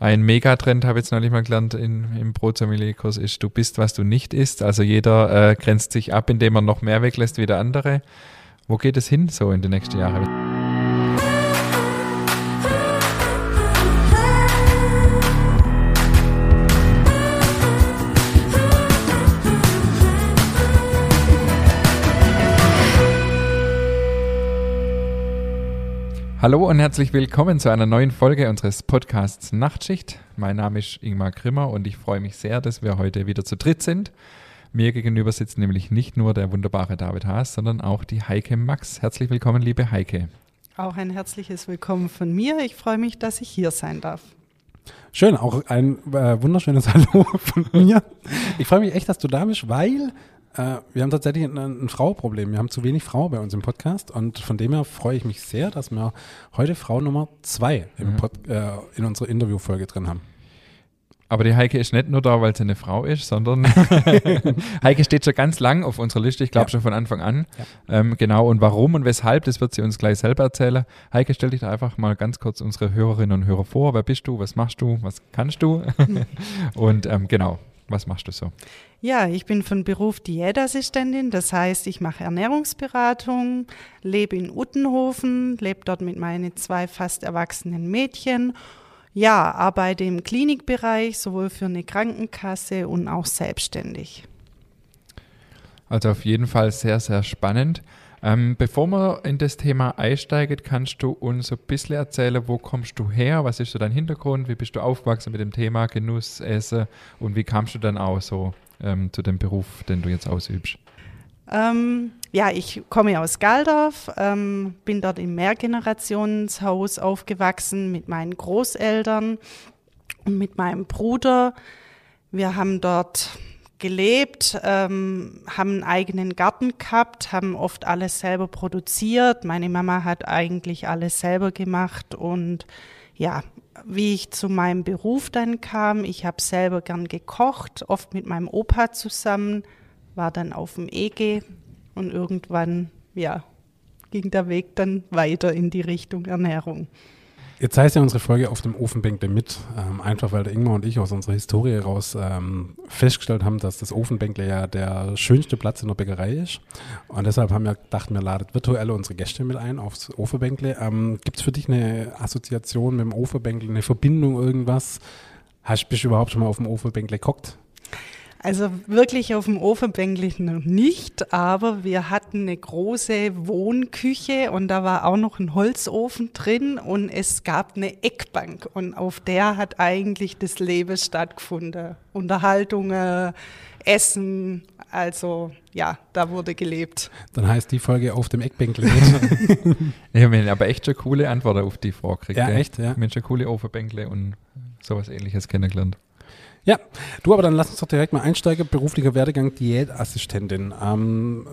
Ein Megatrend habe ich jetzt neulich mal gelernt in, im Brotsommelier-Kurs ist, du bist, was du nicht isst. Also jeder äh, grenzt sich ab, indem er noch mehr weglässt wie der andere. Wo geht es hin so in den nächsten Jahren? Hallo und herzlich willkommen zu einer neuen Folge unseres Podcasts Nachtschicht. Mein Name ist Ingmar Grimmer und ich freue mich sehr, dass wir heute wieder zu dritt sind. Mir gegenüber sitzt nämlich nicht nur der wunderbare David Haas, sondern auch die Heike Max. Herzlich willkommen, liebe Heike. Auch ein herzliches Willkommen von mir. Ich freue mich, dass ich hier sein darf. Schön, auch ein äh, wunderschönes Hallo von mir. Ich freue mich echt, dass du da bist, weil äh, wir haben tatsächlich ein, ein Frauenproblem. Wir haben zu wenig Frauen bei uns im Podcast und von dem her freue ich mich sehr, dass wir heute Frau Nummer zwei im Pod, äh, in unserer Interviewfolge drin haben. Aber die Heike ist nicht nur da, weil sie eine Frau ist, sondern Heike steht schon ganz lang auf unserer Liste, ich glaube ja. schon von Anfang an. Ja. Ähm, genau, und warum und weshalb, das wird sie uns gleich selber erzählen. Heike, stell dich da einfach mal ganz kurz unsere Hörerinnen und Hörer vor. Wer bist du, was machst du, was kannst du? und ähm, genau, was machst du so? Ja, ich bin von Beruf Diätassistentin, das heißt, ich mache Ernährungsberatung, lebe in Uttenhofen, lebe dort mit meinen zwei fast erwachsenen Mädchen. Ja, arbeite im Klinikbereich, sowohl für eine Krankenkasse und auch selbstständig. Also auf jeden Fall sehr, sehr spannend. Ähm, bevor wir in das Thema einsteigen, kannst du uns ein bisschen erzählen, wo kommst du her, was ist so dein Hintergrund, wie bist du aufgewachsen mit dem Thema Genuss, Essen und wie kamst du dann auch so ähm, zu dem Beruf, den du jetzt ausübst? Ähm, ja, ich komme aus Galdorf, ähm, bin dort im Mehrgenerationshaus aufgewachsen mit meinen Großeltern und mit meinem Bruder. Wir haben dort gelebt, ähm, haben einen eigenen Garten gehabt, haben oft alles selber produziert. Meine Mama hat eigentlich alles selber gemacht und ja, wie ich zu meinem Beruf dann kam, ich habe selber gern gekocht, oft mit meinem Opa zusammen, war dann auf dem EG und irgendwann, ja, ging der Weg dann weiter in die Richtung Ernährung. Jetzt heißt ja unsere Folge auf dem Ofenbänkle mit, ähm, einfach weil der Ingmar und ich aus unserer Historie heraus ähm, festgestellt haben, dass das Ofenbänkle ja der schönste Platz in der Bäckerei ist. Und deshalb haben wir gedacht, wir laden virtuell unsere Gäste mit ein aufs Ofenbänkle. Ähm, Gibt es für dich eine Assoziation mit dem Ofenbänkle, eine Verbindung, irgendwas? Hast, bist du überhaupt schon mal auf dem Ofenbänkle gekocht? Also wirklich auf dem Ofenbänkle noch nicht, aber wir hatten eine große Wohnküche und da war auch noch ein Holzofen drin und es gab eine Eckbank und auf der hat eigentlich das Leben stattgefunden. Unterhaltungen, Essen, also ja, da wurde gelebt. Dann heißt die Folge auf dem Eckbänkle. ich habe aber echt schon coole Antworten auf die Frage gekriegt. Ja, echt, ja. Ich habe schon coole Ofenbänkle und sowas ähnliches kennengelernt. Ja, du, aber dann lass uns doch direkt mal einsteigen. Beruflicher Werdegang Diätassistentin. Ähm,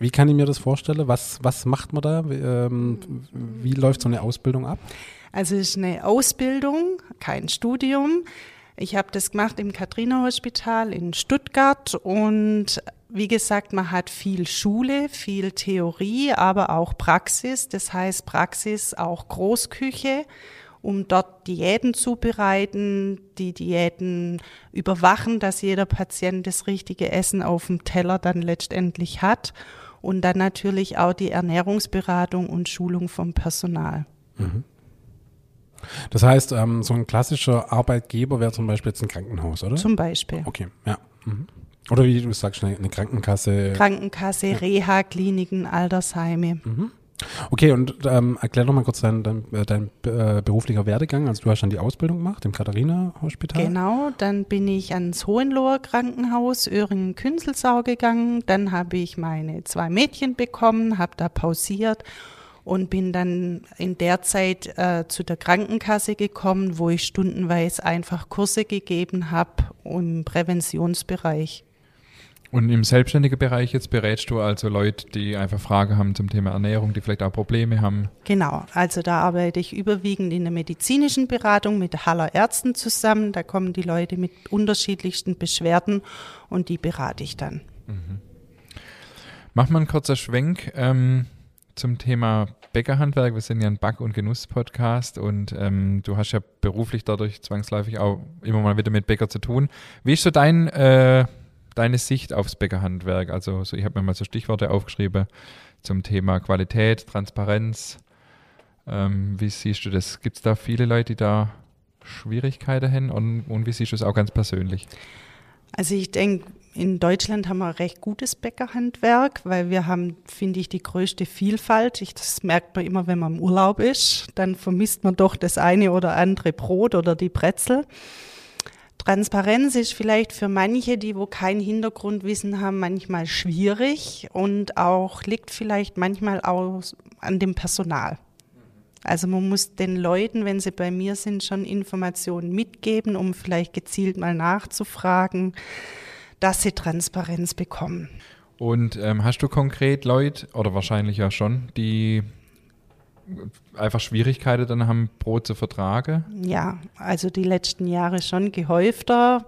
wie kann ich mir das vorstellen? Was, was macht man da? Wie, ähm, wie läuft so eine Ausbildung ab? Also es ist eine Ausbildung, kein Studium. Ich habe das gemacht im Katrina Hospital in Stuttgart und wie gesagt, man hat viel Schule, viel Theorie, aber auch Praxis. Das heißt Praxis auch Großküche um dort Diäten zubereiten, die Diäten überwachen, dass jeder Patient das richtige Essen auf dem Teller dann letztendlich hat und dann natürlich auch die Ernährungsberatung und Schulung vom Personal. Mhm. Das heißt, ähm, so ein klassischer Arbeitgeber wäre zum Beispiel jetzt ein Krankenhaus, oder? Zum Beispiel. Okay, ja. Mhm. Oder wie du sagst, eine, Krankenkasse. Krankenkasse, ja. Reha-Kliniken, Altersheime. Mhm. Okay, und ähm, erklär doch mal kurz deinen dein, äh, dein, äh, beruflicher Werdegang. Also du hast dann die Ausbildung gemacht im Katharina-Hospital. Genau, dann bin ich ans Hohenloher Krankenhaus Öhringen-Künzelsau gegangen. Dann habe ich meine zwei Mädchen bekommen, habe da pausiert und bin dann in der Zeit äh, zu der Krankenkasse gekommen, wo ich stundenweise einfach Kurse gegeben habe im Präventionsbereich. Und im selbstständigen Bereich jetzt berätst du also Leute, die einfach Fragen haben zum Thema Ernährung, die vielleicht auch Probleme haben? Genau, also da arbeite ich überwiegend in der medizinischen Beratung mit Haller Ärzten zusammen. Da kommen die Leute mit unterschiedlichsten Beschwerden und die berate ich dann. Mhm. Mach mal einen kurzer Schwenk. Ähm, zum Thema Bäckerhandwerk. Wir sind ja ein Back- und Genuss-Podcast und ähm, du hast ja beruflich dadurch zwangsläufig auch immer mal wieder mit Bäcker zu tun. Wie ist so dein, äh, deine Sicht aufs Bäckerhandwerk? Also so, ich habe mir mal so Stichworte aufgeschrieben zum Thema Qualität, Transparenz. Ähm, wie siehst du das? Gibt es da viele Leute, die da Schwierigkeiten haben und, und wie siehst du es auch ganz persönlich? Also ich denke, in Deutschland haben wir recht gutes Bäckerhandwerk, weil wir haben, finde ich, die größte Vielfalt. Ich, das merkt man immer, wenn man im Urlaub ist. Dann vermisst man doch das eine oder andere Brot oder die Brezel. Transparenz ist vielleicht für manche, die wo kein Hintergrundwissen haben, manchmal schwierig und auch liegt vielleicht manchmal auch an dem Personal. Also man muss den Leuten, wenn sie bei mir sind, schon Informationen mitgeben, um vielleicht gezielt mal nachzufragen, dass sie Transparenz bekommen. Und ähm, hast du konkret Leute, oder wahrscheinlich ja schon, die einfach Schwierigkeiten dann haben, Brot zu vertragen? Ja, also die letzten Jahre schon gehäufter.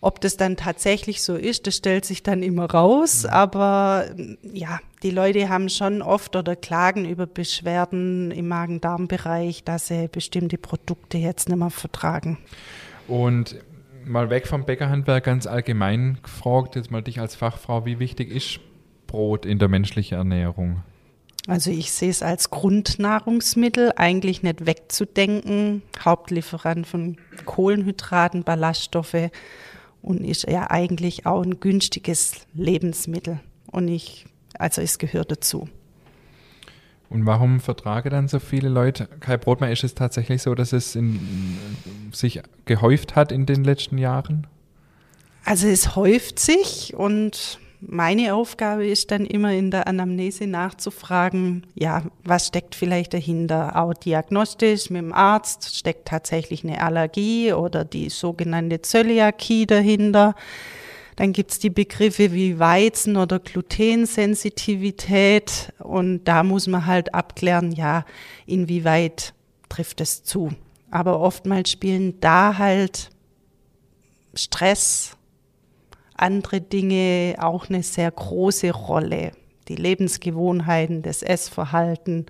Ob das dann tatsächlich so ist, das stellt sich dann immer raus. Mhm. Aber ja, die Leute haben schon oft oder klagen über Beschwerden im Magen-Darm-Bereich, dass sie bestimmte Produkte jetzt nicht mehr vertragen. Und mal weg vom Bäckerhandwerk ganz allgemein gefragt, jetzt mal dich als Fachfrau, wie wichtig ist Brot in der menschlichen Ernährung? Also ich sehe es als Grundnahrungsmittel eigentlich nicht wegzudenken. Hauptlieferant von Kohlenhydraten, Ballaststoffe und ist ja eigentlich auch ein günstiges Lebensmittel. Und ich, also es gehört dazu. Und warum vertrage dann so viele Leute kein Brot mehr? Ist es tatsächlich so, dass es in, sich gehäuft hat in den letzten Jahren? Also es häuft sich und meine Aufgabe ist dann immer in der Anamnese nachzufragen, ja, was steckt vielleicht dahinter? Auch diagnostisch mit dem Arzt steckt tatsächlich eine Allergie oder die sogenannte Zöliakie dahinter. Dann gibt es die Begriffe wie Weizen- oder Glutensensitivität und da muss man halt abklären, ja, inwieweit trifft es zu. Aber oftmals spielen da halt Stress, andere Dinge auch eine sehr große Rolle. Die Lebensgewohnheiten, das Essverhalten.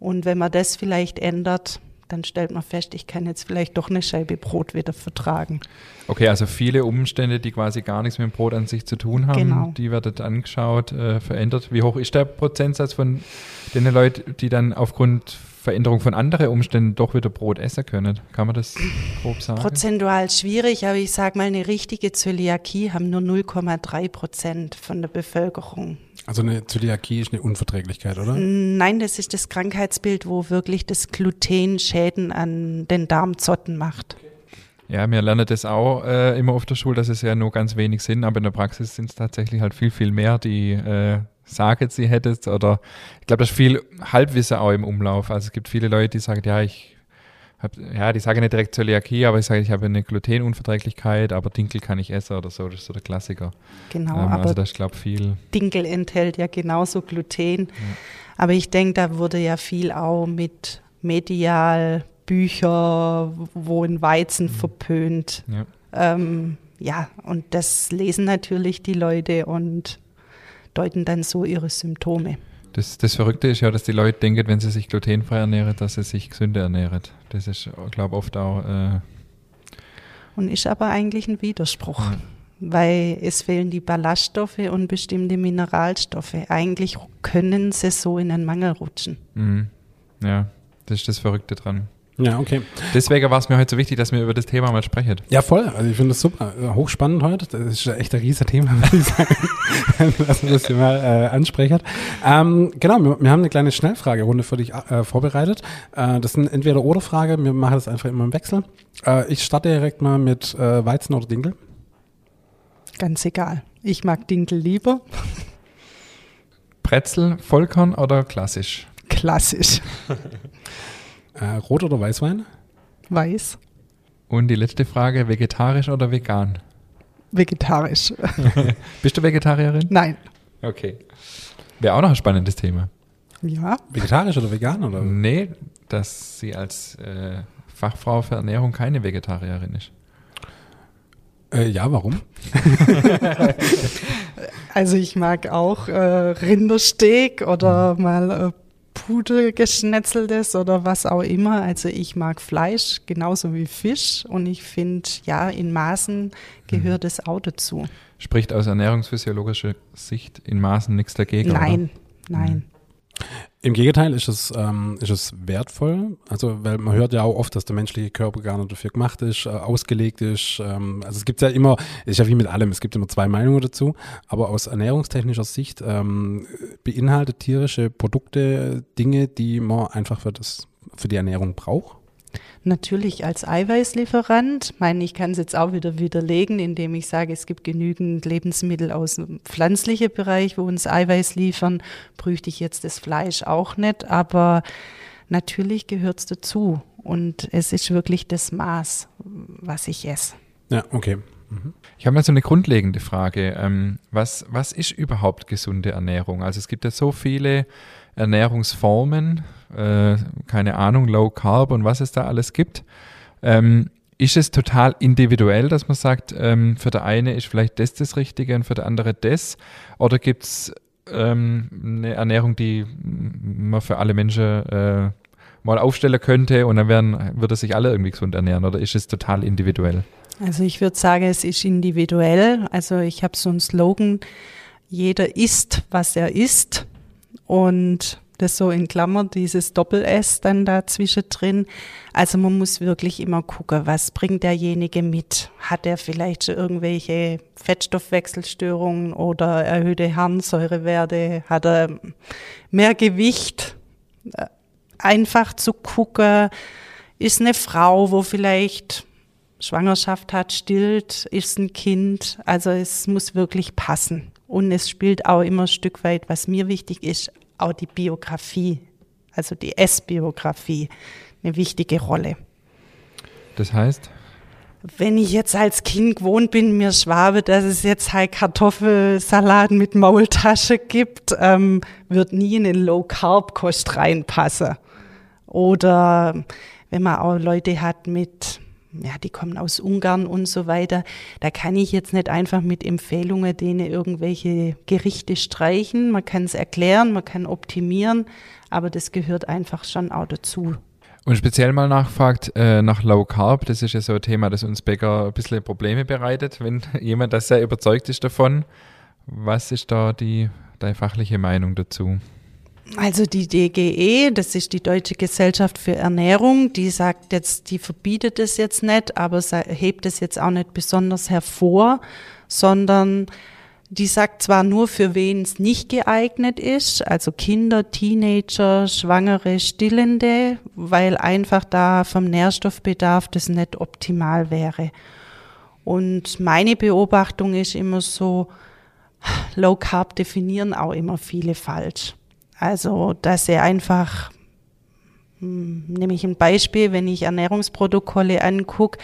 Und wenn man das vielleicht ändert, dann stellt man fest, ich kann jetzt vielleicht doch eine Scheibe Brot wieder vertragen. Okay, also viele Umstände, die quasi gar nichts mit dem Brot an sich zu tun haben, genau. die werden angeschaut, äh, verändert. Wie hoch ist der Prozentsatz von den Leuten, die dann aufgrund Veränderung von anderen Umständen doch wieder Brot essen können. Kann man das grob sagen? Prozentual schwierig, aber ich sage mal, eine richtige Zöliakie haben nur 0,3 Prozent von der Bevölkerung. Also eine Zöliakie ist eine Unverträglichkeit, oder? Nein, das ist das Krankheitsbild, wo wirklich das Gluten Schäden an den Darmzotten macht. Ja, wir lernen das auch äh, immer auf der Schule, dass es ja nur ganz wenig sind, aber in der Praxis sind es tatsächlich halt viel, viel mehr, die äh, sagen, sie hättet oder ich glaube, das ist viel Halbwissen auch im Umlauf. Also es gibt viele Leute, die sagen, ja, ich hab, ja, die sagen nicht direkt Zöliakie, aber ich sage, ich habe eine Glutenunverträglichkeit, aber Dinkel kann ich essen oder so, das ist so der Klassiker. Genau, ähm, aber also das ist, glaube viel. Dinkel enthält ja genauso Gluten. Ja. Aber ich denke, da wurde ja viel auch mit medial Bücher, wo ein Weizen mhm. verpönt. Ja. Ähm, ja, und das lesen natürlich die Leute und deuten dann so ihre Symptome. Das, das Verrückte ist ja, dass die Leute denken, wenn sie sich glutenfrei ernähren, dass sie sich gesünder ernähren. Das ist, glaube ich, oft auch. Äh und ist aber eigentlich ein Widerspruch, ja. weil es fehlen die Ballaststoffe und bestimmte Mineralstoffe. Eigentlich können sie so in einen Mangel rutschen. Mhm. Ja, das ist das Verrückte dran. Ja, okay. Deswegen war es mir heute so wichtig, dass wir über das Thema mal sprechen. Ja, voll. Also ich finde das super. Hochspannend heute. Das ist echt ein riesiges Thema, würde ich sagen. Lass uns das hier mal äh, ansprechen. Ähm, genau, wir, wir, haben eine kleine Schnellfragerunde für dich äh, vorbereitet. Äh, das sind entweder oder Frage. Wir machen das einfach immer im Wechsel. Äh, ich starte direkt mal mit äh, Weizen oder Dinkel. Ganz egal. Ich mag Dinkel lieber. Brezel, Vollkorn oder klassisch? Klassisch. Äh, Rot oder Weißwein? Weiß. Und die letzte Frage, vegetarisch oder vegan? Vegetarisch. Bist du Vegetarierin? Nein. Okay. Wäre auch noch ein spannendes Thema. Ja. Vegetarisch oder vegan? Oder? Nee, dass sie als äh, Fachfrau für Ernährung keine Vegetarierin ist. Äh, ja, warum? also ich mag auch äh, Rindersteak oder mhm. mal äh, Pudelgeschnetzeltes oder was auch immer. Also ich mag Fleisch genauso wie Fisch und ich finde, ja, in Maßen gehört mhm. es auch dazu. Spricht aus ernährungsphysiologischer Sicht in Maßen nichts dagegen? Nein, oder? nein. Mhm. Im Gegenteil ist es, ähm, ist es wertvoll. Also, weil man hört ja auch oft, dass der menschliche Körper gar nicht dafür gemacht ist, äh, ausgelegt ist. Ähm, also es gibt ja immer, ist ja wie mit allem, es gibt immer zwei Meinungen dazu. Aber aus ernährungstechnischer Sicht ähm, beinhaltet tierische Produkte Dinge, die man einfach für das, für die Ernährung braucht. Natürlich als Eiweißlieferant. Ich meine, ich kann es jetzt auch wieder widerlegen, indem ich sage, es gibt genügend Lebensmittel aus dem pflanzlichen Bereich, wo uns Eiweiß liefern. Bräuchte ich jetzt das Fleisch auch nicht, aber natürlich gehört es dazu. Und es ist wirklich das Maß, was ich esse. Ja, okay. Mhm. Ich habe mal so eine grundlegende Frage. Ähm, was, was ist überhaupt gesunde Ernährung? Also es gibt ja so viele Ernährungsformen, äh, keine Ahnung, Low Carb und was es da alles gibt. Ähm, ist es total individuell, dass man sagt, ähm, für der eine ist vielleicht das das Richtige und für der andere das? Oder gibt es ähm, eine Ernährung, die man für alle Menschen äh, mal aufstellen könnte und dann werden, würde sich alle irgendwie gesund ernähren? Oder ist es total individuell? Also ich würde sagen, es ist individuell. Also ich habe so einen Slogan, jeder isst, was er isst. Und das so in Klammern, dieses Doppel-S dann da zwischendrin. Also man muss wirklich immer gucken, was bringt derjenige mit? Hat er vielleicht schon irgendwelche Fettstoffwechselstörungen oder erhöhte Harnsäurewerte? Hat er mehr Gewicht? Einfach zu gucken, ist eine Frau, wo vielleicht Schwangerschaft hat, stillt, ist ein Kind. Also es muss wirklich passen. Und es spielt auch immer ein Stück weit, was mir wichtig ist, auch die Biografie, also die S-Biografie, eine wichtige Rolle. Das heißt? Wenn ich jetzt als Kind gewohnt bin, mir schwabe, dass es jetzt halt Kartoffelsalat mit Maultasche gibt, ähm, wird nie in eine Low-Carb-Kost reinpassen. Oder wenn man auch Leute hat mit ja, die kommen aus Ungarn und so weiter. Da kann ich jetzt nicht einfach mit Empfehlungen denen irgendwelche Gerichte streichen. Man kann es erklären, man kann optimieren, aber das gehört einfach schon auch dazu. Und speziell mal nachfragt äh, nach Low Carb, das ist ja so ein Thema, das uns Bäcker ein bisschen Probleme bereitet, wenn jemand da sehr überzeugt ist davon. Was ist da die, deine fachliche Meinung dazu? Also die DGE, das ist die Deutsche Gesellschaft für Ernährung, die sagt jetzt, die verbietet es jetzt nicht, aber hebt es jetzt auch nicht besonders hervor, sondern die sagt zwar nur, für wen es nicht geeignet ist, also Kinder, Teenager, Schwangere, Stillende, weil einfach da vom Nährstoffbedarf das nicht optimal wäre. Und meine Beobachtung ist immer so, Low Carb definieren auch immer viele falsch. Also, dass er einfach, hm, nehme ich ein Beispiel, wenn ich Ernährungsprotokolle angucke,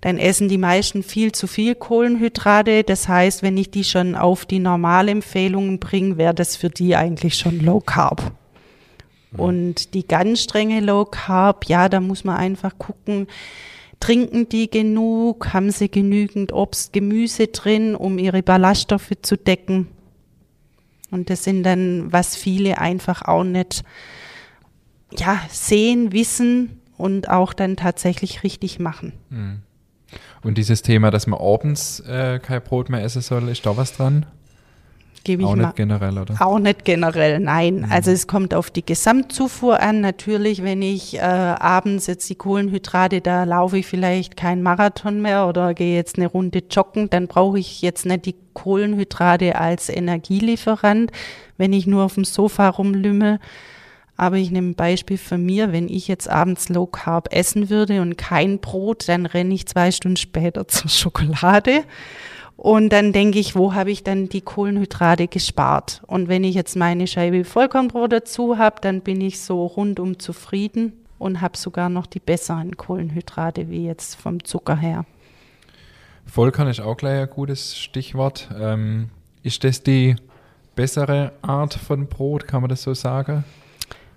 dann essen die meisten viel zu viel Kohlenhydrate. Das heißt, wenn ich die schon auf die Normalempfehlungen bringe, wäre das für die eigentlich schon Low Carb. Und die ganz strenge Low Carb, ja, da muss man einfach gucken, trinken die genug, haben sie genügend Obst, Gemüse drin, um ihre Ballaststoffe zu decken. Und das sind dann, was viele einfach auch nicht ja, sehen, wissen und auch dann tatsächlich richtig machen. Mhm. Und dieses Thema, dass man abends äh, kein Brot mehr essen soll, ist da was dran? Gebe ich auch nicht generell, oder? Auch nicht generell, nein. Mhm. Also es kommt auf die Gesamtzufuhr an. Natürlich, wenn ich äh, abends jetzt die Kohlenhydrate, da laufe ich vielleicht keinen Marathon mehr oder gehe jetzt eine Runde joggen, dann brauche ich jetzt nicht die Kohlenhydrate als Energielieferant, wenn ich nur auf dem Sofa rumlümmel. Aber ich nehme ein Beispiel von mir, wenn ich jetzt abends Low Carb essen würde und kein Brot, dann renne ich zwei Stunden später zur Schokolade und dann denke ich, wo habe ich dann die Kohlenhydrate gespart? Und wenn ich jetzt meine Scheibe Vollkornbrot dazu habe, dann bin ich so rundum zufrieden und habe sogar noch die besseren Kohlenhydrate wie jetzt vom Zucker her. Vollkorn ist auch gleich ein gutes Stichwort. Ähm, ist das die bessere Art von Brot, kann man das so sagen?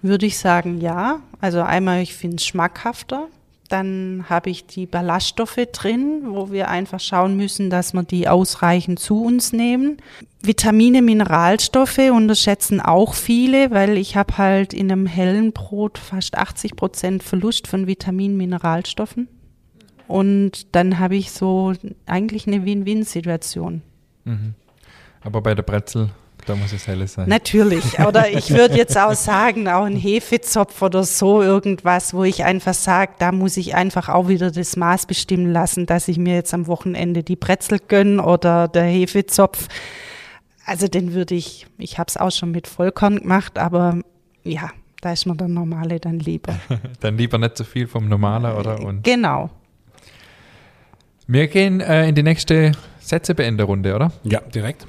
Würde ich sagen, ja. Also einmal, ich finde es schmackhafter. Dann habe ich die Ballaststoffe drin, wo wir einfach schauen müssen, dass wir die ausreichend zu uns nehmen. Vitamine, Mineralstoffe unterschätzen auch viele, weil ich habe halt in einem hellen Brot fast 80 Prozent Verlust von Vitaminen, Mineralstoffen. Und dann habe ich so eigentlich eine Win-Win-Situation. Mhm. Aber bei der Brezel da muss es helles sein. Natürlich. Oder ich würde jetzt auch sagen, auch ein Hefezopf oder so irgendwas, wo ich einfach sage, da muss ich einfach auch wieder das Maß bestimmen lassen, dass ich mir jetzt am Wochenende die Brezel gönne oder der Hefezopf. Also den würde ich, ich habe es auch schon mit Vollkorn gemacht, aber ja, da ist mir der normale dann lieber. dann lieber nicht so viel vom Normaler, oder? Und genau. Wir gehen äh, in die nächste Sätzebeenderrunde, oder? Ja, direkt.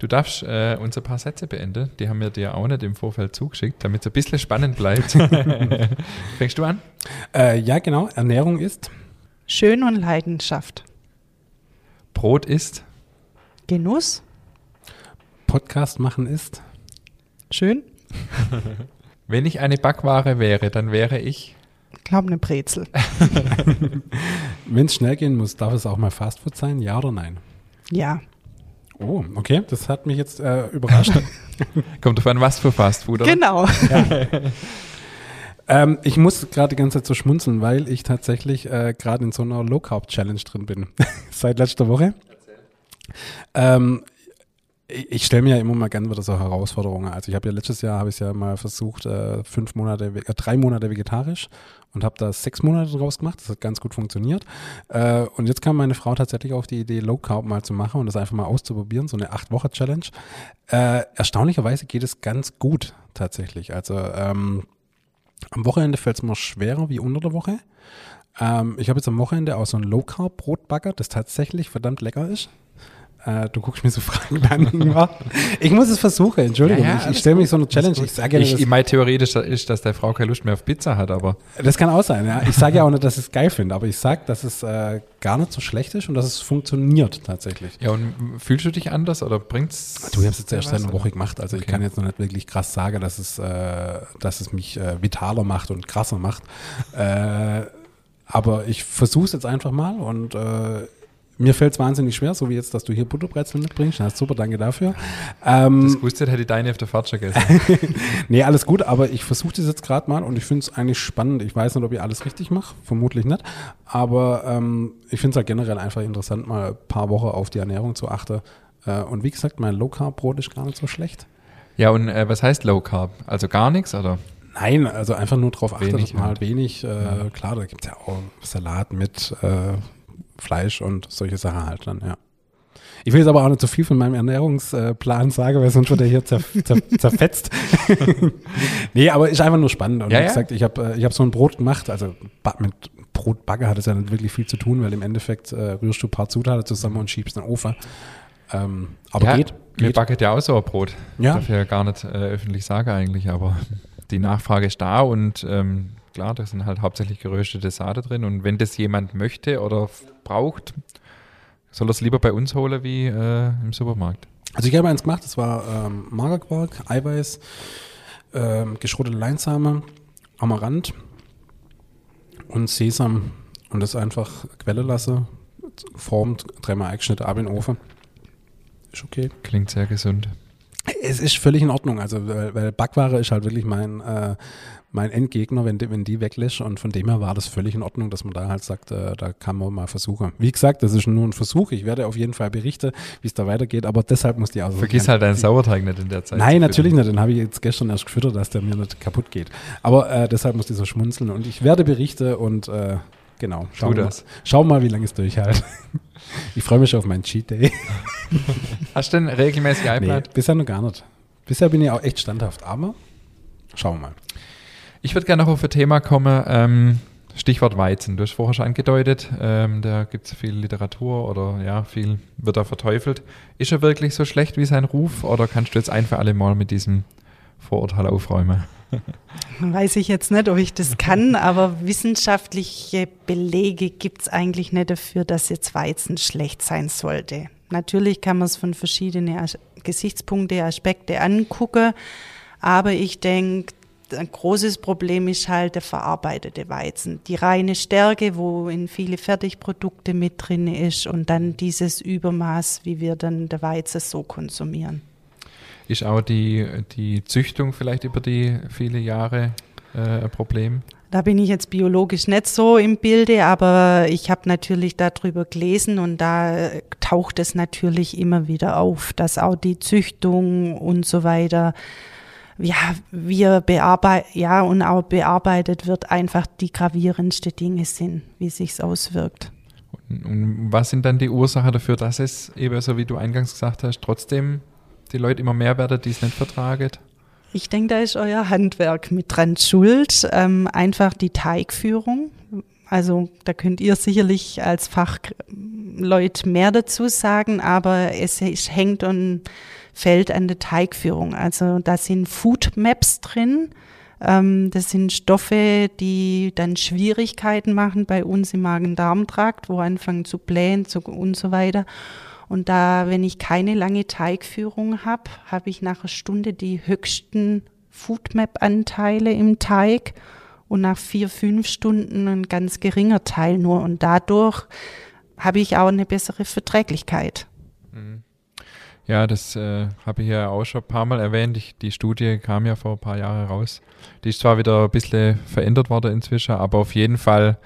Du darfst äh, uns ein paar Sätze beenden. Die haben wir dir auch nicht im Vorfeld zugeschickt, damit es ein bisschen spannend bleibt. Fängst du an? Äh, ja, genau. Ernährung ist Schön und Leidenschaft. Brot ist Genuss. Podcast machen ist schön. Wenn ich eine Backware wäre, dann wäre ich ich glaube eine Brezel. Wenn es schnell gehen muss, darf es auch mal Fastfood sein? Ja oder nein? Ja. Oh, okay, das hat mich jetzt äh, überrascht. Kommt auf an, was für Fastfood, oder? Genau. Ja. ähm, ich muss gerade die ganze Zeit so schmunzeln, weil ich tatsächlich äh, gerade in so einer Low Carb Challenge drin bin. Seit letzter Woche. Ähm, ich stelle mir ja immer mal gerne wieder so Herausforderungen. Also ich habe ja letztes Jahr habe ich ja mal versucht, äh, fünf Monate, äh, drei Monate vegetarisch und habe da sechs Monate draus gemacht. Das hat ganz gut funktioniert. Äh, und jetzt kam meine Frau tatsächlich auf die Idee, Low Carb mal zu machen und das einfach mal auszuprobieren, so eine acht Woche Challenge. Erstaunlicherweise geht es ganz gut tatsächlich. Also ähm, am Wochenende fällt es mir schwerer wie unter der Woche. Ähm, ich habe jetzt am Wochenende auch so ein Low Carb Brotbagger, das tatsächlich verdammt lecker ist. Äh, du guckst mir so Fragen an. ich muss es versuchen, Entschuldigung. Ja, ja, ich, ich stelle mich so eine Challenge. Ich sage ja, ich, meine theoretisch ist, dass der Frau keine Lust mehr auf Pizza hat, aber. Das kann auch sein, ja. Ich sage ja auch nicht, dass ich es geil finde, aber ich sage, dass es äh, gar nicht so schlecht ist und dass es funktioniert tatsächlich. Ja, und fühlst du dich anders oder bringt's? Du hast es jetzt erst eine Woche gemacht, also okay. ich kann jetzt noch nicht wirklich krass sagen, dass es, äh, dass es mich äh, vitaler macht und krasser macht. Äh, aber ich versuche es jetzt einfach mal und äh, mir fällt es wahnsinnig schwer, so wie jetzt, dass du hier Butterbrezel mitbringst. Ja, super, danke dafür. Ähm, das wusste hätte ich deine auf der Fahrt gegessen. nee, alles gut, aber ich versuche das jetzt gerade mal und ich finde es eigentlich spannend. Ich weiß nicht, ob ich alles richtig mache, vermutlich nicht. Aber ähm, ich finde es halt generell einfach interessant, mal ein paar Wochen auf die Ernährung zu achten. Äh, und wie gesagt, mein Low Carb Brot ist gar nicht so schlecht. Ja, und äh, was heißt Low Carb? Also gar nichts, oder? Nein, also einfach nur darauf achten, dass man halt wenig, äh, ja. klar, da gibt es ja auch Salat mit äh, Fleisch und solche Sachen halt dann, ja. Ich will jetzt aber auch nicht zu so viel von meinem Ernährungsplan sagen, weil sonst wird er hier zer, zer, zerfetzt. nee, aber ist einfach nur spannend. Und ja, wie gesagt, ich habe äh, ich hab so ein Brot gemacht, also mit Brotbagger hat es ja nicht wirklich viel zu tun, weil im Endeffekt äh, rührst du ein paar Zutaten zusammen und schiebst in den Ofen. Ähm, aber ja, geht, geht. Mir backet ja auch so ein Brot. Ja. Darf ich ja gar nicht äh, öffentlich sagen eigentlich, aber die Nachfrage ist da und ähm, klar, da sind halt hauptsächlich geröstete Sahne drin. Und wenn das jemand möchte oder braucht, soll er es lieber bei uns holen wie äh, im Supermarkt. Also ich habe eins gemacht, das war ähm, Magerquark, Eiweiß, ähm, geschrotete Leinsame, Amaranth und Sesam und das einfach quelle lasse, formt, dreimal eingeschnitten, ab in den Ofen. Ist okay. Klingt sehr gesund. Es ist völlig in Ordnung, also weil, weil Backware ist halt wirklich mein, äh, mein Endgegner, wenn die, wenn die weglässt. Und von dem her war das völlig in Ordnung, dass man da halt sagt, äh, da kann man mal versuchen. Wie gesagt, das ist nur ein Versuch. Ich werde auf jeden Fall berichten, wie es da weitergeht, aber deshalb muss die auch so. Vergiss halt deinen Sauerteig nicht in der Zeit. Nein, natürlich nicht. Den habe ich jetzt gestern erst gefüttert, dass der mir nicht kaputt geht. Aber äh, deshalb muss die so schmunzeln. Und ich werde berichten und äh, genau. Schau das. Mal, schau mal, wie lange es durchhält. ich freue mich auf meinen Cheat Day. Hast du denn regelmäßig iPad? Nee, bisher noch gar nicht. Bisher bin ich auch echt standhaft, aber schauen wir mal. Ich würde gerne noch auf ein Thema kommen. Ähm, Stichwort Weizen. Du hast vorher schon angedeutet, ähm, da gibt es viel Literatur oder ja, viel wird da verteufelt. Ist er wirklich so schlecht wie sein Ruf oder kannst du jetzt ein für alle Mal mit diesem Vorurteil aufräumen? Weiß ich jetzt nicht, ob ich das kann, aber wissenschaftliche Belege gibt es eigentlich nicht dafür, dass jetzt Weizen schlecht sein sollte. Natürlich kann man es von verschiedenen Gesichtspunkten, Aspekte angucken, aber ich denke, ein großes Problem ist halt der verarbeitete Weizen. Die reine Stärke, wo in viele Fertigprodukte mit drin ist und dann dieses Übermaß, wie wir dann der Weizen so konsumieren. Ist auch die, die Züchtung vielleicht über die viele Jahre äh, ein Problem? Da bin ich jetzt biologisch nicht so im Bilde, aber ich habe natürlich darüber gelesen und da taucht es natürlich immer wieder auf, dass auch die Züchtung und so weiter, ja, wir bearbeiten, ja, und auch bearbeitet wird, einfach die gravierendste Dinge sind, wie sich's auswirkt. Und was sind dann die Ursachen dafür, dass es eben, so wie du eingangs gesagt hast, trotzdem die Leute immer mehr werden, die es nicht vertragen? Ich denke, da ist euer Handwerk mit dran schuld. Ähm, einfach die Teigführung. Also da könnt ihr sicherlich als Fachleut mehr dazu sagen, aber es, es hängt und fällt an der Teigführung. Also da sind Food Maps drin. Ähm, das sind Stoffe, die dann Schwierigkeiten machen bei uns im Magen-Darm-Trakt, wo anfangen zu blähen zu, und so weiter. Und da, wenn ich keine lange Teigführung habe, habe ich nach einer Stunde die höchsten Foodmap-Anteile im Teig und nach vier, fünf Stunden ein ganz geringer Teil nur. Und dadurch habe ich auch eine bessere Verträglichkeit. Mhm. Ja, das äh, habe ich ja auch schon ein paar Mal erwähnt. Ich, die Studie kam ja vor ein paar Jahren raus. Die ist zwar wieder ein bisschen verändert worden inzwischen, aber auf jeden Fall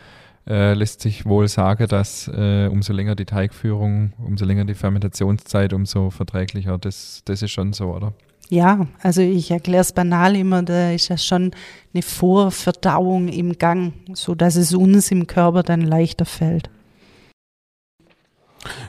äh, lässt sich wohl sagen, dass äh, umso länger die Teigführung, umso länger die Fermentationszeit, umso verträglicher. Das, das ist schon so, oder? Ja, also ich erkläre es banal immer, da ist ja schon eine Vorverdauung im Gang, so dass es uns im Körper dann leichter fällt.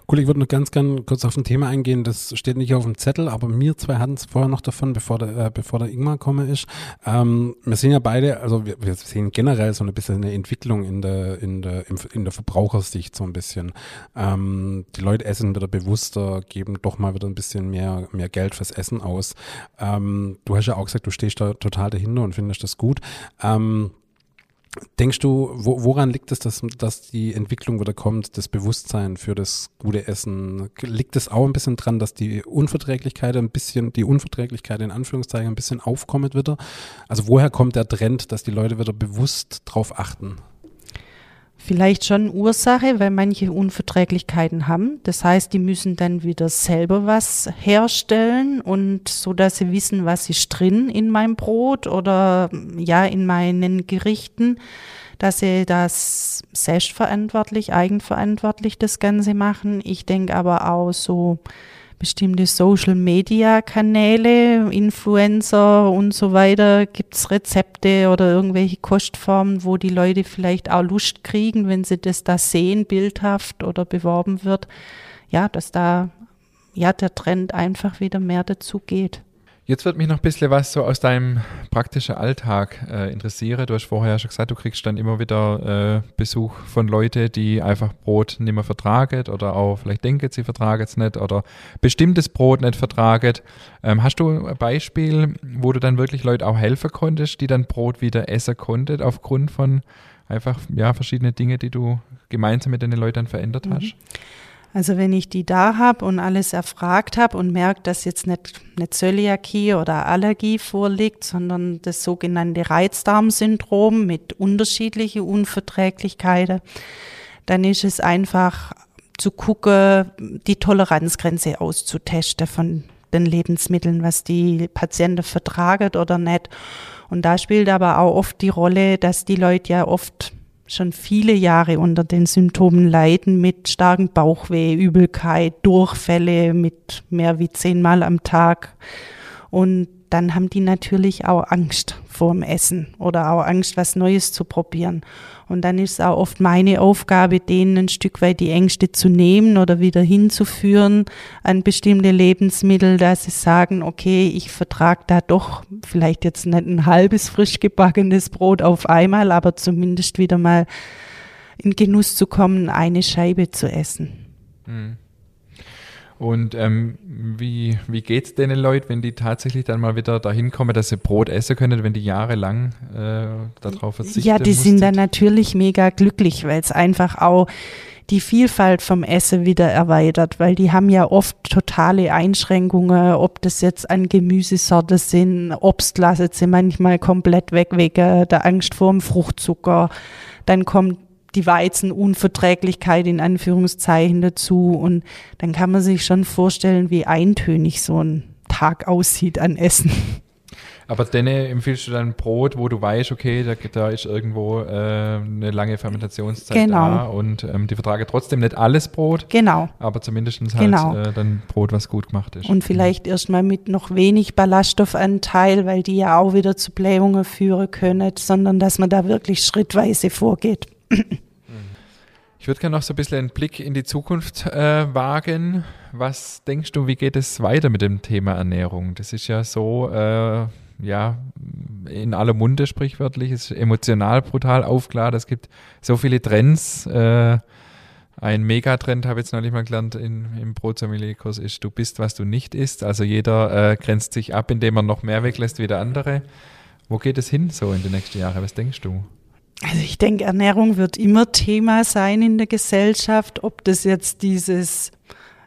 Cool, ich würde noch ganz, ganz kurz auf ein Thema eingehen, das steht nicht auf dem Zettel, aber wir zwei hatten es vorher noch davon, bevor der, äh, bevor der Ingmar komme ist. Ähm, wir sehen ja beide, also wir, wir, sehen generell so ein bisschen eine Entwicklung in der, in der, in der Verbrauchersicht so ein bisschen. Ähm, die Leute essen wieder bewusster, geben doch mal wieder ein bisschen mehr, mehr Geld fürs Essen aus. Ähm, du hast ja auch gesagt, du stehst da total dahinter und findest das gut. Ähm, Denkst du, wo, woran liegt es, dass, dass die Entwicklung wieder kommt, das Bewusstsein für das gute Essen? Liegt es auch ein bisschen dran, dass die Unverträglichkeit ein bisschen, die Unverträglichkeit in Anführungszeichen ein bisschen aufkommt wieder? Also woher kommt der Trend, dass die Leute wieder bewusst drauf achten? Vielleicht schon Ursache, weil manche Unverträglichkeiten haben. Das heißt, die müssen dann wieder selber was herstellen und so, dass sie wissen, was ist drin in meinem Brot oder ja in meinen Gerichten, dass sie das selbstverantwortlich, eigenverantwortlich das Ganze machen. Ich denke aber auch so, bestimmte Social-Media-Kanäle, Influencer und so weiter, gibt's Rezepte oder irgendwelche Kostformen, wo die Leute vielleicht auch Lust kriegen, wenn sie das da sehen, bildhaft oder beworben wird, ja, dass da ja der Trend einfach wieder mehr dazu geht. Jetzt wird mich noch ein bisschen was so aus deinem praktischen Alltag äh, interessieren. Du hast vorher ja schon gesagt, du kriegst dann immer wieder äh, Besuch von Leuten, die einfach Brot nicht mehr vertragen oder auch vielleicht denken, sie vertragen es nicht oder bestimmtes Brot nicht vertragen. Ähm, hast du ein Beispiel, wo du dann wirklich Leute auch helfen konntest, die dann Brot wieder essen konnten aufgrund von einfach ja verschiedene Dinge, die du gemeinsam mit den Leuten verändert hast? Mhm. Also wenn ich die da habe und alles erfragt habe und merke, dass jetzt nicht eine Zöliakie oder Allergie vorliegt, sondern das sogenannte Reizdarmsyndrom mit unterschiedlichen Unverträglichkeiten, dann ist es einfach zu gucken, die Toleranzgrenze auszutesten von den Lebensmitteln, was die Patienten vertragen oder nicht. Und da spielt aber auch oft die Rolle, dass die Leute ja oft schon viele Jahre unter den Symptomen leiden mit starken Bauchweh, Übelkeit, Durchfälle mit mehr wie zehnmal am Tag. Und dann haben die natürlich auch Angst vor dem Essen oder auch Angst, was Neues zu probieren. Und dann ist es auch oft meine Aufgabe, denen ein Stück weit die Ängste zu nehmen oder wieder hinzuführen an bestimmte Lebensmittel, dass sie sagen, okay, ich vertrage da doch vielleicht jetzt nicht ein halbes frisch gebackenes Brot auf einmal, aber zumindest wieder mal in Genuss zu kommen, eine Scheibe zu essen. Mhm. Und ähm, wie, wie geht es den Leuten, wenn die tatsächlich dann mal wieder dahin kommen, dass sie Brot essen können, wenn die jahrelang äh, darauf verzichten Ja, die mussten? sind dann natürlich mega glücklich, weil es einfach auch die Vielfalt vom Essen wieder erweitert, weil die haben ja oft totale Einschränkungen, ob das jetzt an Gemüsesorte sind, Obst lassen sie manchmal komplett weg wegen der Angst vor dem Fruchtzucker. Dann kommt die Weizenunverträglichkeit in Anführungszeichen dazu und dann kann man sich schon vorstellen, wie eintönig so ein Tag aussieht an Essen. Aber denen empfiehlst du dann Brot, wo du weißt, okay, da, da ist irgendwo äh, eine lange Fermentationszeit Genau. da und ähm, die vertragen trotzdem nicht alles Brot, Genau. aber zumindest halt Genau. äh, dann Brot, was gut gemacht ist. Und vielleicht erstmal mit noch wenig Ballaststoffanteil, weil die ja auch wieder zu Blähungen führen können, sondern dass man da wirklich schrittweise vorgeht. Ich würde gerne noch so ein bisschen einen Blick in die Zukunft äh, wagen. Was denkst du, wie geht es weiter mit dem Thema Ernährung? Das ist ja so, äh, ja, in aller Munde sprichwörtlich, ist emotional brutal aufgeladen. Es gibt so viele Trends. Äh, ein Megatrend, habe ich jetzt neulich mal gelernt in, im Brotsommelier-Kurs, ist, du bist, was du nicht isst. Also jeder äh, grenzt sich ab, indem er noch mehr weglässt wie der andere. Wo geht es hin so in die nächsten Jahre? Was denkst du? Also ich denke, Ernährung wird immer Thema sein in der Gesellschaft, ob das jetzt dieses,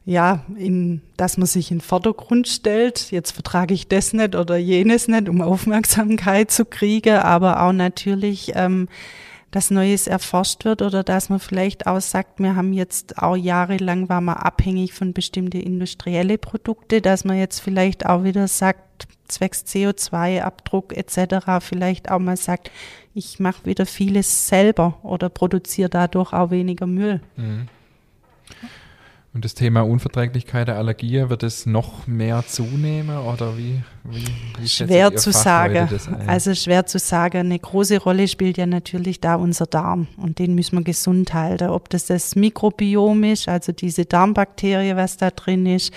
ja, in, dass man sich in den Vordergrund stellt, jetzt vertrage ich das nicht oder jenes nicht, um Aufmerksamkeit zu kriegen, aber auch natürlich, ähm, dass Neues erforscht wird oder dass man vielleicht auch sagt, wir haben jetzt auch jahrelang war man abhängig von bestimmten industrielle Produkte, dass man jetzt vielleicht auch wieder sagt, zwecks CO2-Abdruck etc. vielleicht auch mal sagt, ich mache wieder vieles selber oder produziere dadurch auch weniger Müll. Und das Thema Unverträglichkeit der Allergie, wird es noch mehr zunehmen oder wie? wie, wie Schwer zu sagen. Also schwer zu sagen. Eine große Rolle spielt ja natürlich da unser Darm und den müssen wir gesund halten. Ob das das Mikrobiom ist, also diese Darmbakterie, was da drin ist,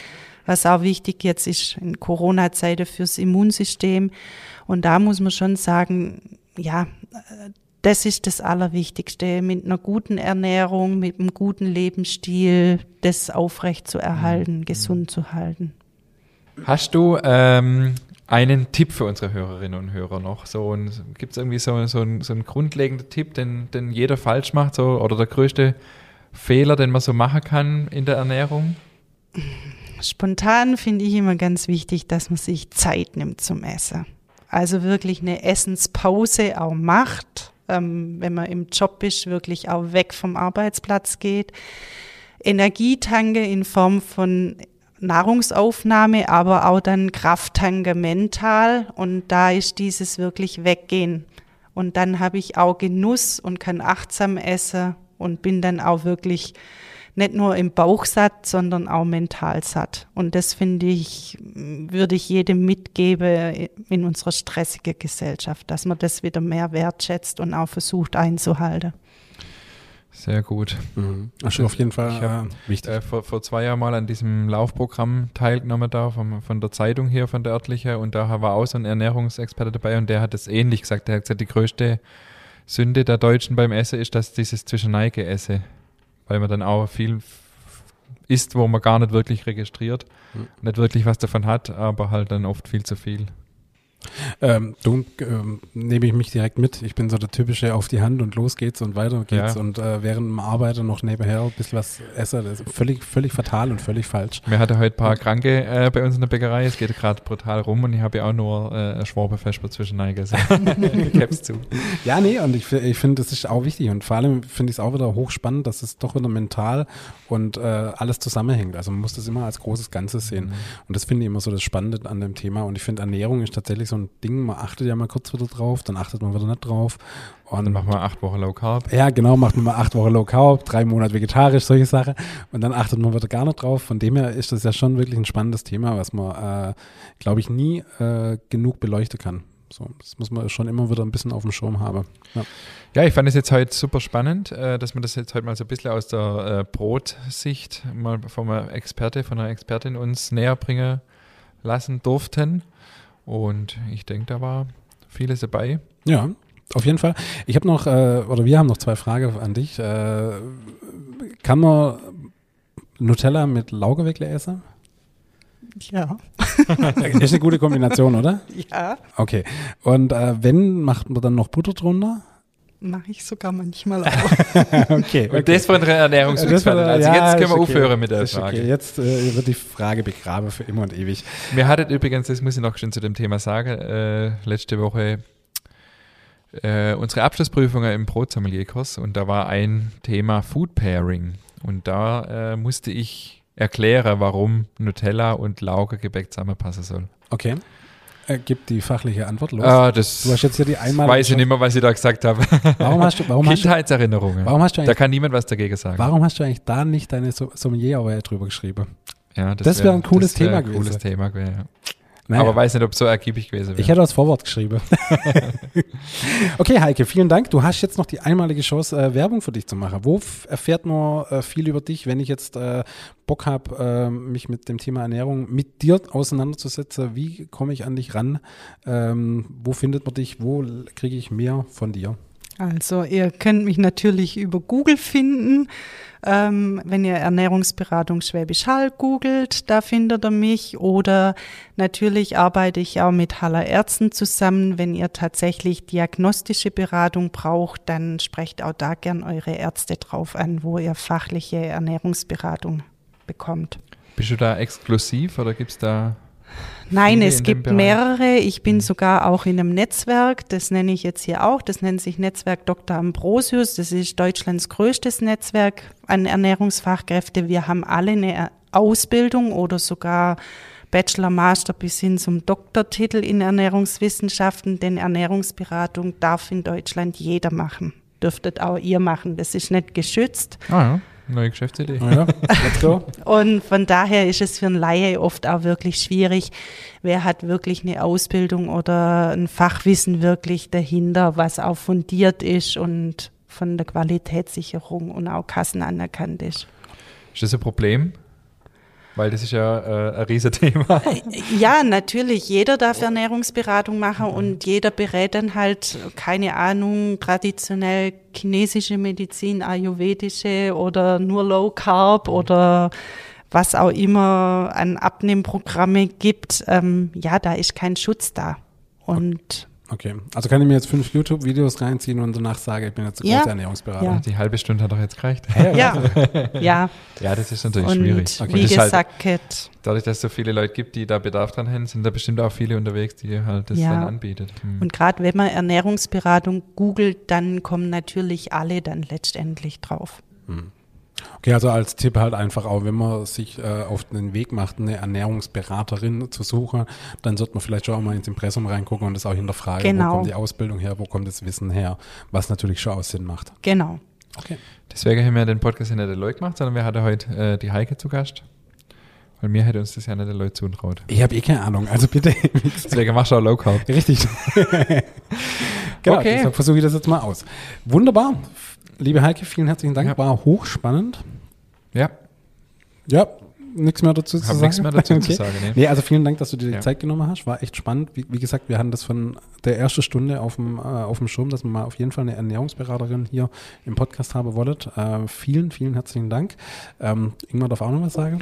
was auch wichtig jetzt ist in Corona-Zeiten fürs Immunsystem. Und da muss man schon sagen, ja, äh, das ist das Allerwichtigste, mit einer guten Ernährung, mit einem guten Lebensstil, das aufrecht zu Mhm. erhalten, gesund zu halten. Hast du ähm, einen Tipp für unsere Hörerinnen und Hörer noch? So gibt es irgendwie so, so, einen, so einen grundlegenden Tipp, den, den jeder falsch macht, so, oder der größte Fehler, den man so machen kann in der Ernährung? Spontan finde ich immer ganz wichtig, dass man sich Zeit nimmt zum Essen. Also wirklich eine Essenspause auch macht, ähm, wenn man im Job ist, wirklich auch weg vom Arbeitsplatz geht. Energietanke in Form von Nahrungsaufnahme, aber auch dann Krafttanke mental. Und da ist dieses wirklich weggehen. Und dann habe ich auch Genuss und kann achtsam essen und bin dann auch wirklich nicht nur im Bauch satt, sondern auch mental satt. Und das finde ich, würde ich jedem mitgeben in unserer stressigen Gesellschaft, dass man das wieder mehr wertschätzt und auch versucht einzuhalten. Sehr gut. Mhm. Ist auf jeden Fall Ich hab, äh, wichtig. Äh, vor, vor zwei Jahren mal an diesem Laufprogramm teilgenommen da vom, von der Zeitung hier, von der örtlichen und da war auch so ein Ernährungsexperte dabei und der hat es ähnlich gesagt. Der hat gesagt, die größte Sünde der Deutschen beim Essen ist, dass dieses Zwischeneige esse, weil man dann auch viel isst, wo man gar nicht wirklich registriert, Mhm. nicht wirklich was davon hat, aber halt dann oft viel zu viel. Ähm, du ähm, nehme ich mich direkt mit. Ich bin so der typische auf die Hand und los geht's und weiter geht's Ja. und äh, während dem Arbeiten noch nebenher ein bisschen was esse. Das ist völlig, völlig fatal und völlig falsch. Wir hatten heute ein paar Kranke äh, bei uns in der Bäckerei. Es geht gerade brutal rum und ich habe ja auch nur äh. Also, ich geb's zu. Ja, nee, und ich, ich finde, das ist auch wichtig und vor allem finde ich es auch wieder hochspannend, dass es doch wieder mental und äh, alles zusammenhängt. Also man muss das immer als großes Ganzes sehen. Mhm. Und das finde ich immer so das Spannende an dem Thema. Und ich finde, Ernährung ist tatsächlich so ein Ding, man achtet ja mal kurz wieder drauf, dann achtet man wieder nicht drauf. Und Dann machen wir acht Wochen Low Carb. Ja, genau, macht man mal acht Wochen Low Carb, drei Monate vegetarisch, solche Sachen. Und dann achtet man wieder gar nicht drauf. Von dem her ist das ja schon wirklich ein spannendes Thema, was man, äh, glaube ich, nie äh, genug beleuchten kann. So, das muss man schon immer wieder ein bisschen auf dem Schirm haben. Ja. Ja, ich fand es jetzt heute super spannend, äh, dass wir das jetzt heute mal so ein bisschen aus der äh, Brotsicht mal von einer Experte, von einer Expertin uns näher bringen lassen durften. Und ich denke, da war vieles dabei. Ja, auf jeden Fall. Ich habe noch, äh, oder wir haben noch zwei Fragen an dich. Äh, kann man Nutella mit Laugewickle essen? Ja. ist eine gute Kombination, oder? Ja. Okay. Und äh, wenn, macht man dann noch Butter drunter? Mache ich sogar manchmal auch. okay, Und das von der Ernährungsexpertin. Also Ja, jetzt können wir okay. aufhören mit der Frage. Okay. Jetzt äh, wird die Frage begraben für immer und ewig. Wir hatten übrigens, das muss ich noch schon zu dem Thema sagen, äh, letzte Woche äh, unsere Abschlussprüfungen im Brotsommelier-Kurs und da war ein Thema Food Pairing. Und da äh, musste ich erklären, warum Nutella und Laugengebäck zusammenpassen soll. Okay. Äh, gib die fachliche Antwort los. Ah, das du hast jetzt ja die einmal. weiß ich nicht mehr, was ich da gesagt habe. Warum hast du, warum hast du, Kindheitserinnerungen. warum hast du da kann niemand was dagegen sagen. warum hast du eigentlich da nicht deine So- Sommelierarbeit drüber geschrieben? Ja, Das wär ein cooles das Thema ein cooles gewesen. Thema gewesen. Ja. Naja. Aber weiß nicht, ob es so ergiebig gewesen wäre. Ich hätte das Vorwort geschrieben. okay, Heike, vielen Dank. Du hast jetzt noch die einmalige Chance, äh, Werbung für dich zu machen. Wo erfährt man äh, viel über dich, wenn ich jetzt äh, Bock habe, äh, mich mit dem Thema Ernährung mit dir auseinanderzusetzen? Wie komme ich an dich ran? Ähm, wo findet man dich? Wo kriege ich mehr von dir? Also ihr könnt mich natürlich über Google finden. Ähm, wenn ihr Ernährungsberatung Schwäbisch Hall googelt, da findet ihr mich. Oder natürlich arbeite ich auch mit Haller Ärzten zusammen. Wenn ihr tatsächlich diagnostische Beratung braucht, dann sprecht auch da gern eure Ärzte drauf an, wo ihr fachliche Ernährungsberatung bekommt. Bist du da exklusiv oder gibt es da. Nein, es gibt mehrere. Ich bin sogar auch in einem Netzwerk, das nenne ich jetzt hier auch. Das nennt sich Netzwerk Dr. Ambrosius. Das ist Deutschlands größtes Netzwerk an Ernährungsfachkräfte. Wir haben alle eine Ausbildung oder sogar Bachelor, Master bis hin zum Doktortitel in Ernährungswissenschaften, denn Ernährungsberatung darf in Deutschland jeder machen. Dürftet auch ihr machen. Das ist nicht geschützt. Ah ja, neue Geschäftsidee. Ja, let's go. Und von daher ist es für einen Laie oft auch wirklich schwierig. Wer hat wirklich eine Ausbildung oder ein Fachwissen wirklich dahinter, was auch fundiert ist und von der Qualitätssicherung und auch Kassen anerkannt ist. Ist das ein Problem? Weil das ist ja äh, ein Riesenthema. Ja, natürlich. Jeder darf Ernährungsberatung machen und jeder berät dann halt, keine Ahnung, traditionell chinesische Medizin, ayurvedische oder nur Low Carb oder was auch immer an Abnehmprogramme gibt. Ähm, ja, da ist kein Schutz da. Und Okay, also kann ich mir jetzt fünf YouTube-Videos reinziehen und danach sagen, ich bin jetzt ein Ja. großer Ernährungsberater. Ja. Die halbe Stunde hat doch jetzt gereicht. ja, ja. Ja, das ist natürlich Und schwierig. Okay. wie halt, gesagt, dadurch, dass es so viele Leute gibt, die da Bedarf dran haben, sind da bestimmt auch viele unterwegs, die halt das Ja. dann anbietet. Hm. und gerade wenn man Ernährungsberatung googelt, dann kommen natürlich alle dann letztendlich drauf. Okay, also als Tipp halt einfach auch, wenn man sich äh, auf den Weg macht, eine Ernährungsberaterin zu suchen, dann sollte man vielleicht schon auch mal ins Impressum reingucken und das auch hinterfragen, Genau. wo kommt die Ausbildung her, wo kommt das Wissen her, was natürlich schon auch Sinn macht. Genau. Okay. Deswegen haben wir den Podcast ja nicht der Leute gemacht, sondern wir hatten heute äh, die Heike zu Gast. Weil mir hätte uns das ja nicht der Leute zutraut. Ich habe eh keine Ahnung, also bitte. Deswegen machst du auch Low Carb. Richtig. genau, Okay. deshalb versuche ich das jetzt mal aus. Wunderbar. Liebe Heike, vielen herzlichen Dank. Ja. War hochspannend. Ja, Ja, nichts mehr dazu zu sagen. nichts mehr dazu zu Okay. sagen. Ne? Nee, also vielen Dank, dass du dir die Ja. Zeit genommen hast. War echt spannend. Wie, wie gesagt, wir hatten das von der ersten Stunde auf dem, äh, auf dem Schirm, dass wir mal auf jeden Fall eine Ernährungsberaterin hier im Podcast haben wolltet. Äh, vielen, vielen herzlichen Dank. Ähm, Ingmar darf auch noch was sagen.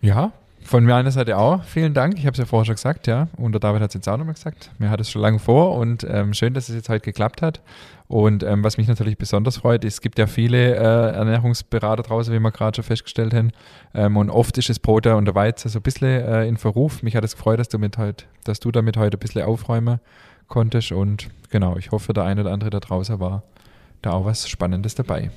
Ja, von meiner Seite auch. Vielen Dank. Ich habe es ja vorher schon gesagt, ja. Und der David hat es jetzt auch nochmal gesagt. Mir hat es schon lange vor und ähm, schön, dass es jetzt heute geklappt hat. Und ähm, was mich natürlich besonders freut, es gibt ja viele äh, Ernährungsberater draußen, wie wir gerade schon festgestellt haben. Ähm, und oft ist das Brot und der Weizen so ein bisschen äh, in Verruf. Mich hat es gefreut, dass du, mit heut, dass du damit heute ein bisschen aufräumen konntest. Und genau, ich hoffe, der eine oder andere da draußen war da auch was Spannendes dabei.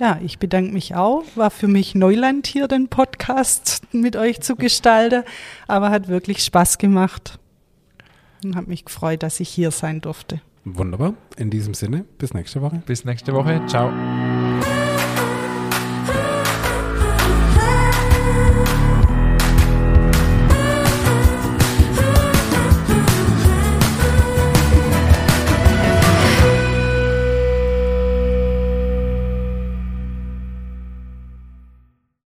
Ja, ich bedanke mich auch. War für mich Neuland hier, den Podcast mit euch zu gestalten, aber hat wirklich Spaß gemacht und habe mich gefreut, dass ich hier sein durfte. Wunderbar. In diesem Sinne, bis nächste Woche. Bis nächste Woche. Ciao.